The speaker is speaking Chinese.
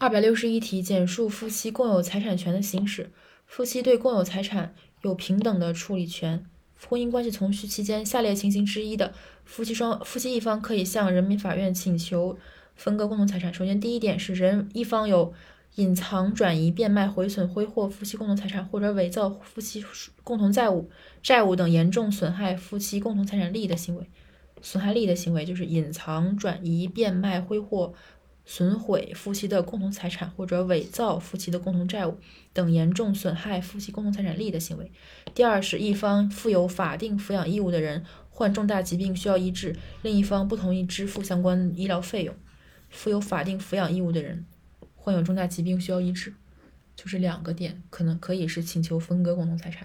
二百六十一题，简述夫妻共有财产权的行使。夫妻对共有财产有平等的处理权。婚姻关系从续期间，下列情形之一的夫妻双夫妻一方可以向人民法院请求分割共同财产。首先，第一点是人一方有隐藏、转移、变卖、毁损、挥霍夫妻共同财产，或者伪造夫妻共同债务、债务等严重损害夫妻共同财产利益的行为。损害利益的行为就是隐藏、转移、变卖、挥霍。损毁夫妻的共同财产或者伪造夫妻的共同债务等严重损害夫妻共同财产利益的行为。第二是一方负有法定抚养义务的人患重大疾病需要医治，另一方不同意支付相关医疗费用。负有法定抚养义务的人患有重大疾病需要医治，就是两个点，可能可以是请求分割共同财产。